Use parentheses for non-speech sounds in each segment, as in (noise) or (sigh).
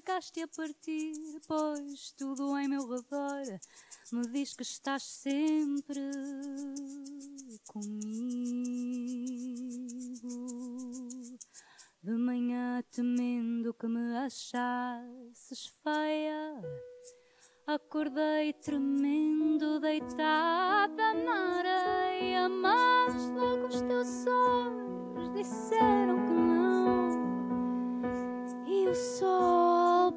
chegaste a partir, pois tudo em meu redor me diz que estás sempre comigo. De manhã temendo que me achasses feia. Acordei tremendo, deitada na areia, mas logo os teus olhos disseram que não. E o sol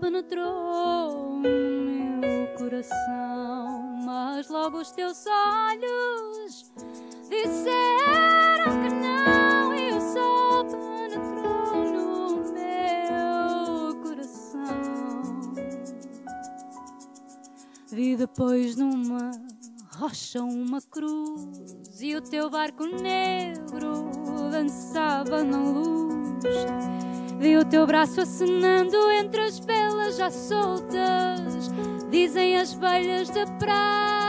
penetrou no meu coração, mas logo os teus olhos disseram que não. E o sol penetrou no meu coração. Vi depois numa rocha uma cruz e o teu barco negro dançava na luz. Vi o teu braço acenando entre as velas já soltas, dizem as velhas da praia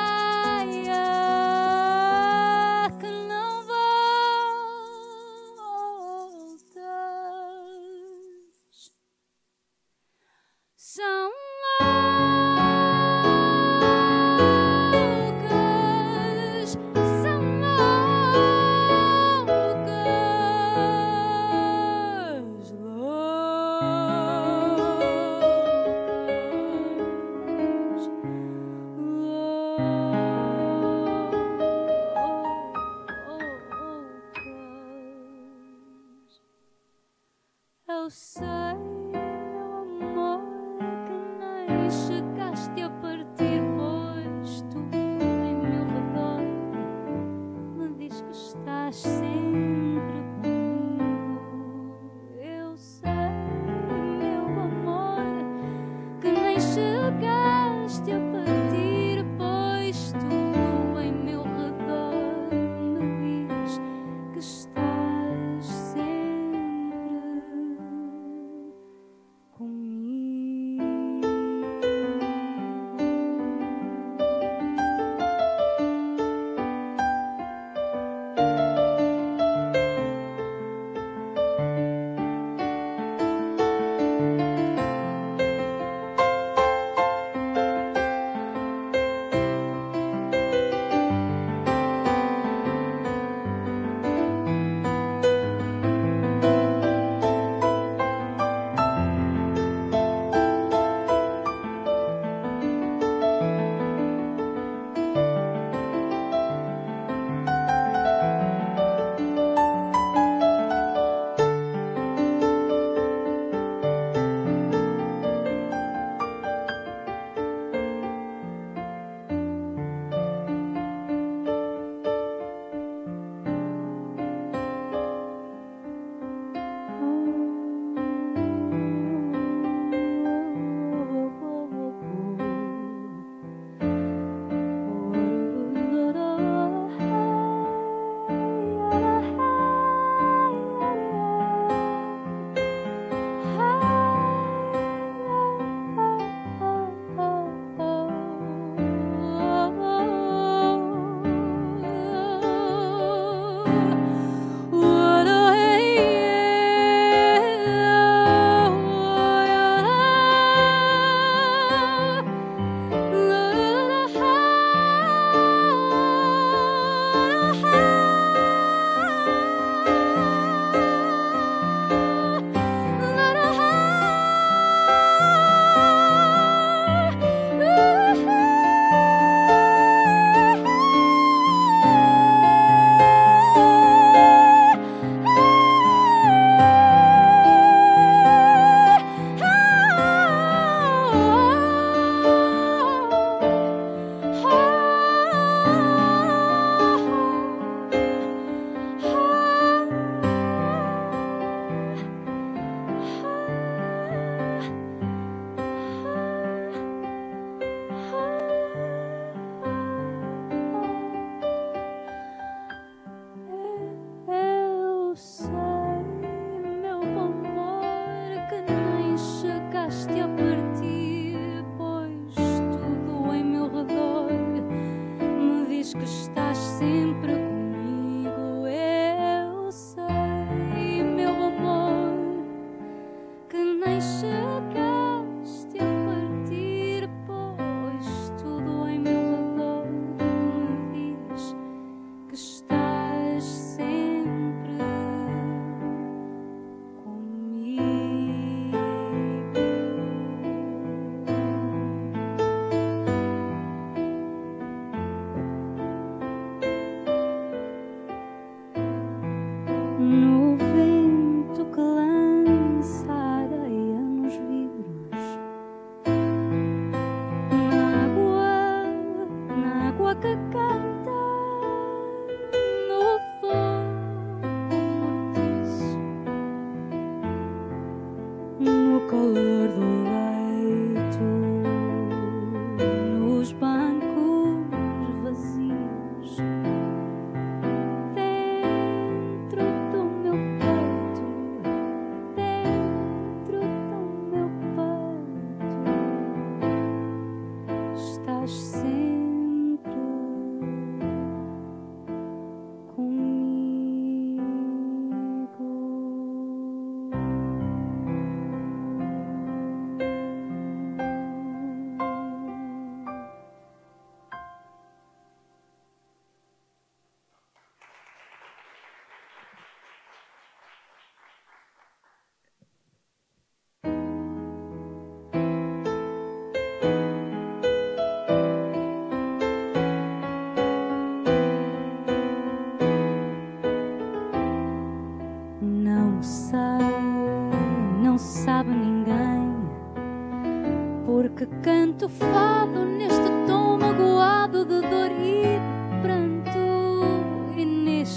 no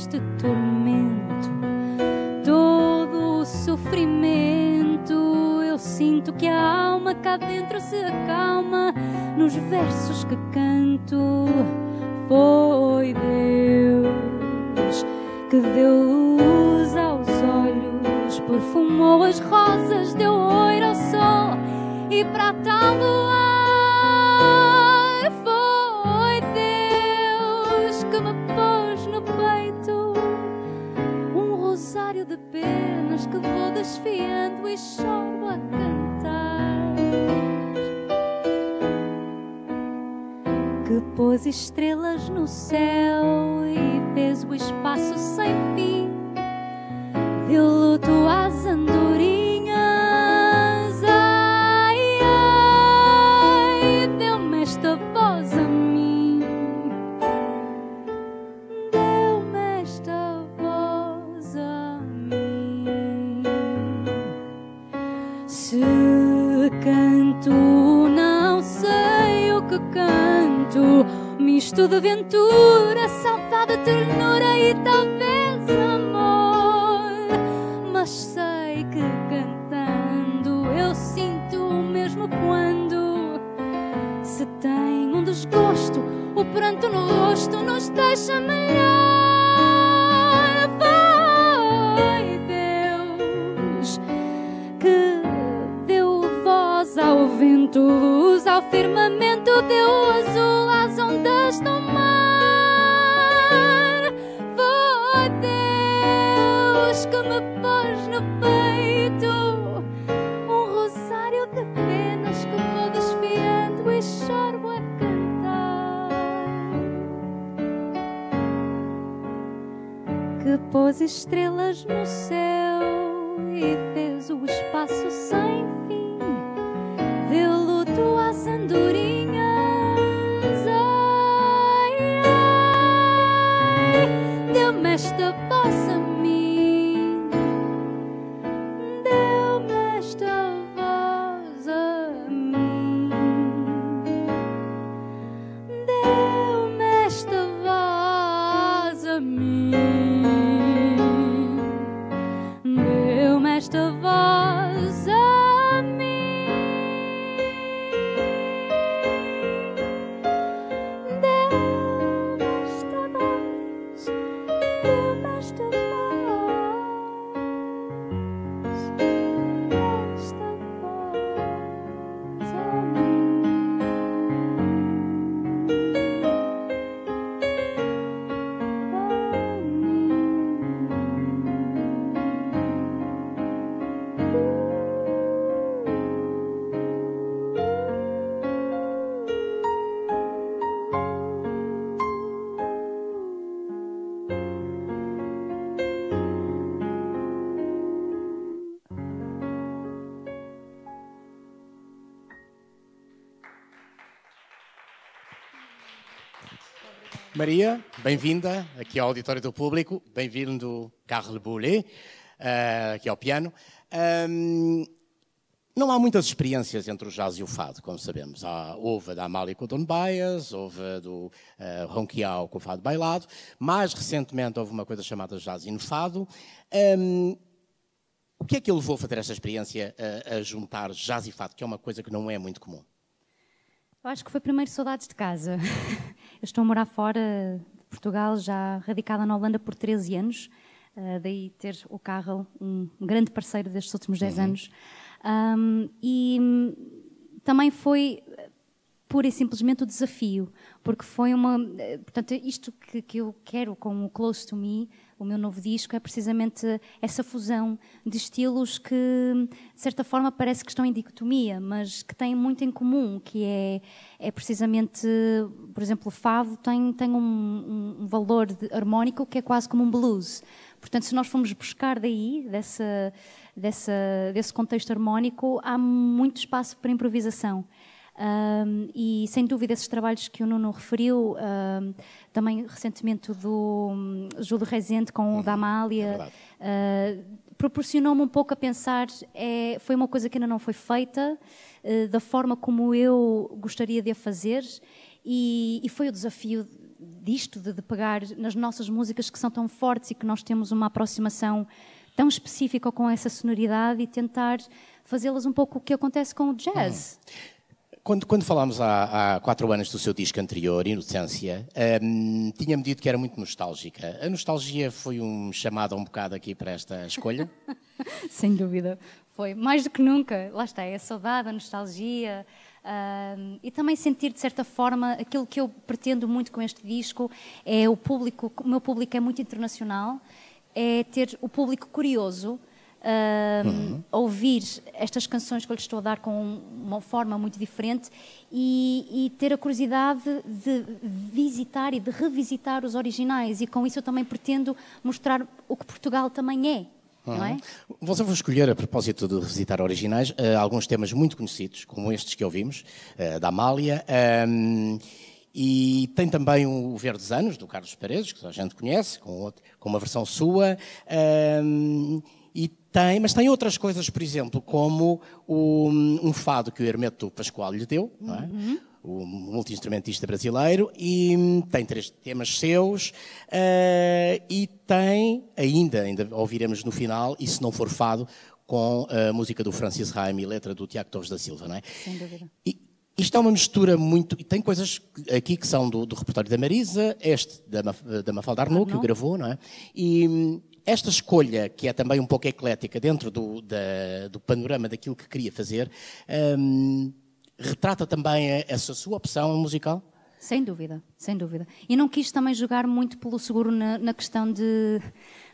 e neste tormento, todo o sofrimento. Eu sinto que a alma cá dentro se acalma nos versos que canto. Foi Deus que deu luz aos olhos, perfumou as rosas, deu ouro ao sol e para tal luar. Desfiando e choro a cantar. que pôs estrelas no céu e fez o espaço sem fim. O pranto no rosto nos deixa melhor. Foi Deus que deu voz ao vento, luz ao firmamento, deu azul às ondas do mar. Foi Deus que me pôs no peito pôs estrelas no céu e fez o espaço sem fim. Deu luto às Maria, bem-vinda aqui ao Auditório do Público, bem-vindo Carl Boulet, uh, aqui ao piano. Um, não há muitas experiências entre o jazz e o fado, como sabemos. Há, houve a da Amália com o Don Bias, houve a do uh, Ronquial com o fado bailado. Mais recentemente houve uma coisa chamada jazz e fado. Um, o que é que levou a fazer esta experiência, a, a juntar jazz e fado, que é uma coisa que não é muito comum? Eu acho que foi primeiro saudades de casa. (laughs) Eu estou a morar fora de Portugal, já radicada na Holanda por 13 anos. Uh, daí ter o Carro, um grande parceiro destes últimos 10 uhum. anos. Um, e também foi pura e simplesmente o desafio, porque foi uma. Portanto, isto que, que eu quero com o Close to Me, o meu novo disco, é precisamente essa fusão de estilos que, de certa forma, parece que estão em dicotomia, mas que têm muito em comum, que é, é precisamente, por exemplo, o fado tem, tem um, um valor harmónico que é quase como um blues. Portanto, se nós formos buscar daí, dessa, dessa, desse contexto harmónico, há muito espaço para improvisação. Um, e sem dúvida esses trabalhos que o Nuno referiu, um, também recentemente do um, Júlio Rezende com o da uhum, Amália, é uh, proporcionou-me um pouco a pensar, é, foi uma coisa que ainda não foi feita, uh, da forma como eu gostaria de a fazer, e, e foi o desafio disto, de, de, pegar nas nossas músicas que são tão fortes e que nós temos uma aproximação tão específica com essa sonoridade e tentar fazê-las um pouco o que acontece com o jazz. Hum. Quando, quando falámos há, há, quatro anos do seu disco anterior, Inocência, um, tinha-me dito que era muito nostálgica. A nostalgia foi um chamado um bocado aqui para esta escolha? (laughs) Sem dúvida. Foi mais do que nunca. Lá está, é a saudade, a nostalgia. Um, e também sentir, de certa forma, aquilo que eu pretendo muito com este disco é o público, o meu público é muito internacional, é ter o público curioso, uhum. ouvir estas canções que eu lhes estou a dar com uma forma muito diferente e, e, ter a curiosidade de visitar e de revisitar os originais. E com isso eu também pretendo mostrar o que Portugal também é. Não é? Você vai escolher, a propósito de revisitar originais, uh, alguns temas muito conhecidos, como estes que ouvimos, uh, da Amália. Um, e tem também o Verdes Anos, do Carlos Paredes, que a gente conhece, com, uma versão sua. Um, tem, mas tem outras coisas, por exemplo, como o, um fado que o Hermeto Pascoal lhe deu, não é? Uhum. o multi-instrumentista brasileiro, e tem três temas seus, uh, e tem, ainda, ainda ouviremos no final, e se não for fado, com a música do Francis Raime e letra do Tiago Torres da Silva, não é? Sem dúvida. E, isto é uma mistura muito. E tem coisas aqui que são do, do repertório da Marisa, este da, da Mafalda Arnaud, que o gravou, não é? E, esta escolha, que é também um pouco eclética dentro do, da, do panorama daquilo que queria fazer, um, retrata também essa sua opção musical? Sem dúvida, sem dúvida. E não quis também jogar muito pelo seguro na, na questão de,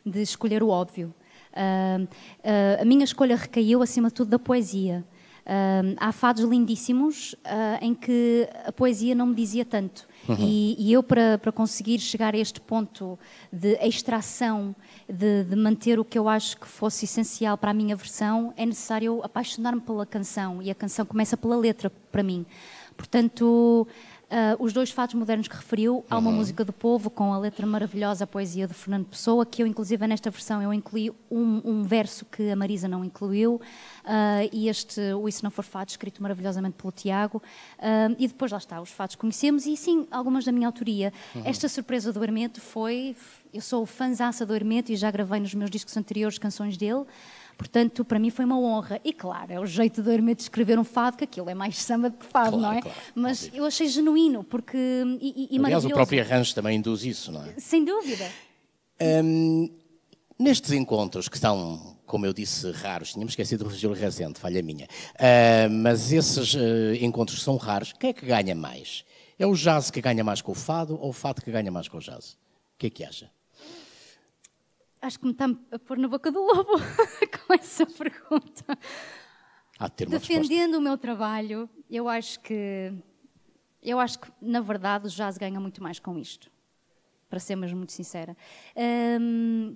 de, escolher o óbvio. Uh, uh, a minha escolha recaiu, acima de tudo, da poesia. Uh, há fados lindíssimos em que a poesia não me dizia tanto. Uhum. E, e, eu, para, para conseguir chegar a este ponto de extração, de, de, manter o que eu acho que fosse essencial para a minha versão, é necessário apaixonar-me pela canção. E a canção começa pela letra, para mim. Portanto, Uh, os dois fatos modernos que referiu, há uma uhum. música do povo com a letra maravilhosa, a poesia de Fernando Pessoa, que eu, inclusive, nesta versão, eu incluí um, um verso que a Marisa não incluiu, uh, e este, o Isso Não For Fado, escrito maravilhosamente pelo Tiago. Uh, e depois, lá está, os fatos conhecemos, e sim, algumas da minha autoria. Uhum. Esta surpresa do Hermeto foi... Eu sou fãzaça do Hermeto e já gravei nos meus discos anteriores canções dele. Portanto, para mim foi uma honra. E claro, é o jeito de Hermeto de escrever um fado, que aquilo é mais samba do que fado, claro, não é? Claro, Mas óbvio. eu achei genuíno, porque. E, e Aliás, o próprio arranjo também induz isso, não é? Sem dúvida. Um, nestes encontros, que são, como eu disse, raros, tínhamos esquecido do Júlio Rezende, falha minha, uh, mas esses uh, encontros são raros, quem é que ganha mais? É o jazz que ganha mais com o fado ou o fado que ganha mais com o jazz? O que é que acha? Acho que me está a pôr na boca do lobo (laughs) com essa pergunta. Defendendo resposta. o meu trabalho, eu acho que eu acho que na verdade o jazz ganha muito mais com isto. Para ser mesmo muito sincera. Um,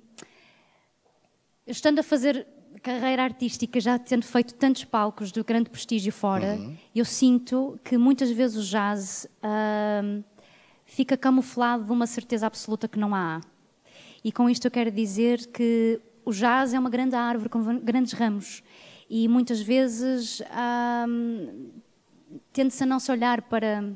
estando a fazer carreira artística, já tendo feito tantos palcos de grande prestígio fora, uhum. eu sinto que muitas vezes o jazz um, fica camuflado de uma certeza absoluta que não há. E com isto eu quero dizer que o jazz é uma grande árvore com grandes ramos e muitas vezes hum, tende-se a não se olhar para,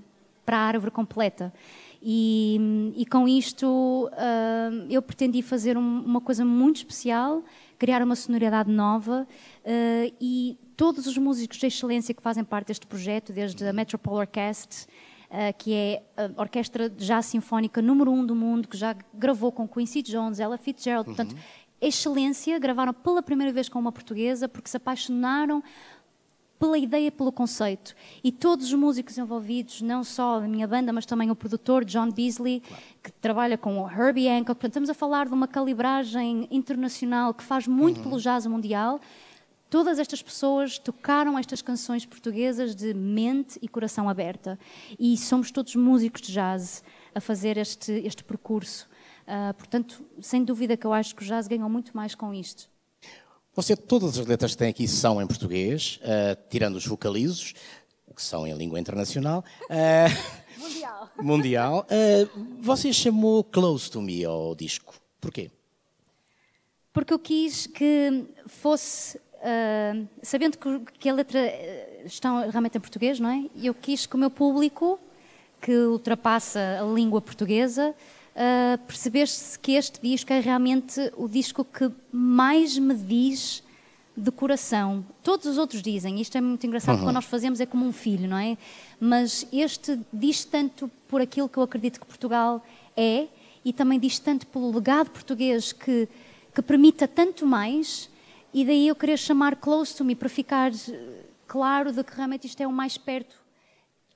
para a árvore completa. E, e com isto hum, eu pretendi fazer um, uma coisa muito especial, criar uma sonoridade nova uh, e todos os músicos de excelência que fazem parte deste projeto, desde a Metropole Orchestra, que é a orquestra jazz sinfónica número um do mundo, que já gravou com Quincy Jones, Ella Fitzgerald, uhum. portanto, excelência, gravaram pela primeira vez com uma portuguesa, porque se apaixonaram pela ideia, pelo conceito. E todos os músicos envolvidos, não só da minha banda, mas também o produtor John Beasley, claro. que trabalha com o Herbie Hancock. Portanto, estamos a falar de uma calibragem internacional que faz muito uhum. pelo jazz mundial. Todas estas pessoas tocaram estas canções portuguesas de mente e coração aberta. E somos todos músicos de jazz a fazer este, este percurso. Uh, portanto, sem dúvida que eu acho que o jazz ganhou muito mais com isto. Você, todas as letras que tem aqui são em português, uh, tirando os vocalizos, que são em língua internacional. Uh, mundial. (laughs) Mundial. você chamou Close to Me ao disco. Porquê? Porque eu quis que fosse Uh, sabendo que, que, a letra está realmente em português, não é? Eu quis que o meu público, que ultrapassa a língua portuguesa, uh, percebeste que este disco é realmente o disco que mais me diz de coração. Todos os outros dizem, isto é muito engraçado, uhum. quando nós fazemos é como um filho, não é? Mas este diz tanto por aquilo que eu acredito que Portugal é e também diz tanto pelo legado português que, que permita tanto mais e daí eu queria chamar Close to Me para ficar claro de que realmente isto é o mais perto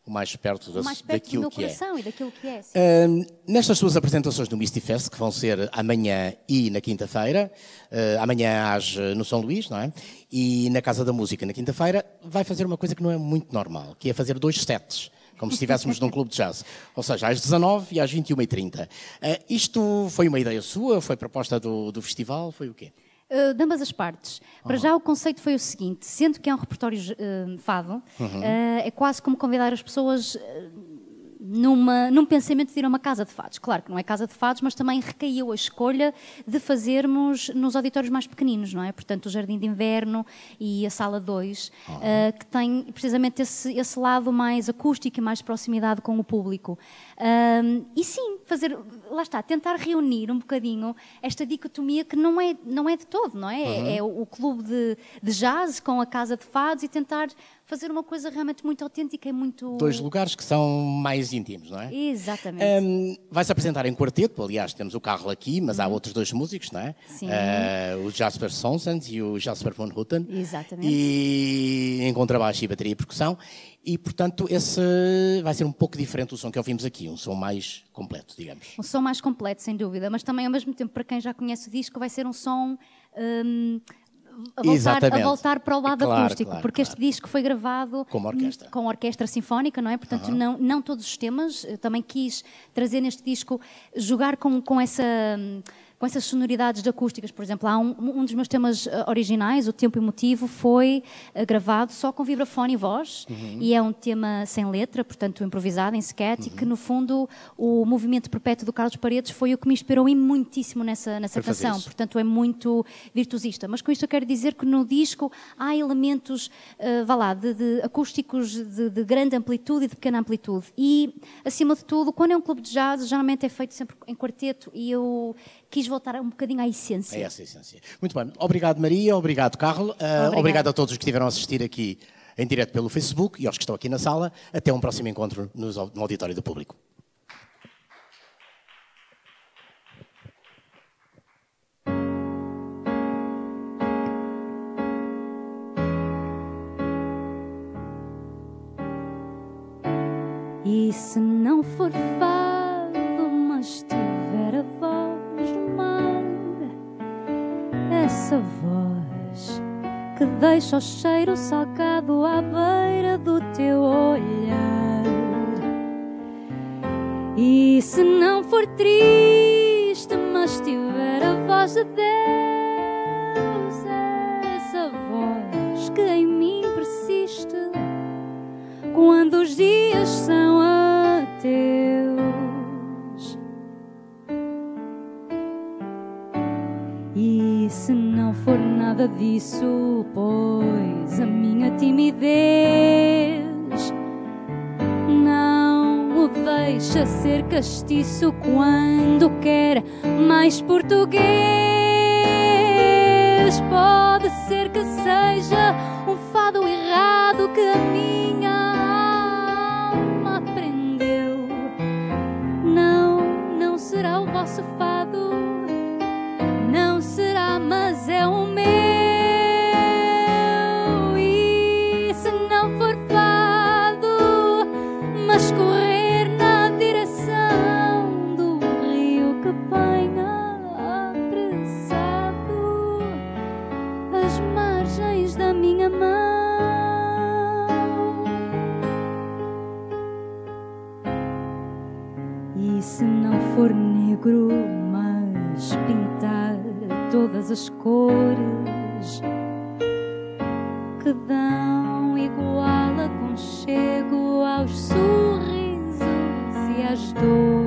o mais perto, da, o mais perto daquilo do meu que é. coração é. e daquilo que é. Uh, nestas suas apresentações no Misty Fest, que vão ser amanhã e na quinta-feira, uh, amanhã às, no São Luís, não é? E na Casa da Música na quinta-feira, vai fazer uma coisa que não é muito normal, que é fazer dois sets como se estivéssemos (laughs) num clube de jazz. Ou seja, às 19 e às 21h30. Uh, isto foi uma ideia sua? Foi proposta do, do festival? Foi o quê? Uh, de ambas as partes. Para já, o conceito foi o seguinte: sendo que é um repertório uh, fado, uhum. uh, é quase como convidar as pessoas numa, num pensamento de ir a uma casa de fados. Claro que não é casa de fados, mas também recaiu a escolha de fazermos nos auditórios mais pequeninos, não é? Portanto, o Jardim de Inverno e a Sala 2, uhum. uh, que tem precisamente esse, esse lado mais acústico e mais proximidade com o público. Um, e sim, fazer, lá está, tentar reunir um bocadinho esta dicotomia que não é, não é de todo, não é? Uhum. É, é o, o clube de, de jazz com a casa de fados e tentar fazer uma coisa realmente muito autêntica e muito. Dois lugares que são mais íntimos, não é? Exatamente. Um, Vai-se apresentar em quarteto, aliás, temos o Carlo aqui, mas há uhum. outros dois músicos, não é? Sim. Uh, o Jasper Sonsens e o Jasper von Hutten. Exatamente. E em contrabaixo e bateria e percussão. E, portanto, esse vai ser um pouco diferente do som que ouvimos aqui, um som mais completo, digamos. Um som mais completo, sem dúvida, mas também, ao mesmo tempo, para quem já conhece o disco, vai ser um som. Um, a voltar, a voltar, para o lado claro, acústico, claro, porque claro. este disco foi gravado com orquestra. com orquestra sinfónica, não é? Portanto, não, não todos os temas. Eu também quis trazer neste disco, jogar com, com essa com essas sonoridades de acústicas. Por exemplo, há um, um dos meus temas eh, originais, o Tempo Emotivo, foi uh, gravado só com vibrafone e voz, uhum. e é um tema sem letra, portanto improvisado, em sketch, uhum. e que no fundo o movimento perpétuo do Carlos Paredes foi o que me inspirou muitíssimo nessa, nessa canção. Portanto, é muito virtuosista. Mas com isto eu quero dizer que no disco há elementos, uh, vá lá, de, de acústicos de, de, grande amplitude e de pequena amplitude. E, acima de tudo, quando é um clube de jazz, geralmente é feito sempre em quarteto, e eu quis voltar um bocadinho à essência. É essa a essência. Muito bem. Obrigado, Maria. Obrigado, Carlos. Uh, obrigado a todos os que estiveram a assistir aqui em direto pelo Facebook e aos que estão aqui na sala. Até um próximo encontro no auditório do público. E se não for fado, essa voz que deixa o cheiro salgado à beira do teu olhar. E se não for triste, mas tiver a voz de Deus, essa voz que em mim persiste quando os dias são ateus. Nada disso, pois a minha timidez não o deixa ser castiço quando quer mais português. Pode ser que seja um fado errado que mas pintar todas as cores que dão igual aconchego aos sorrisos e às dores.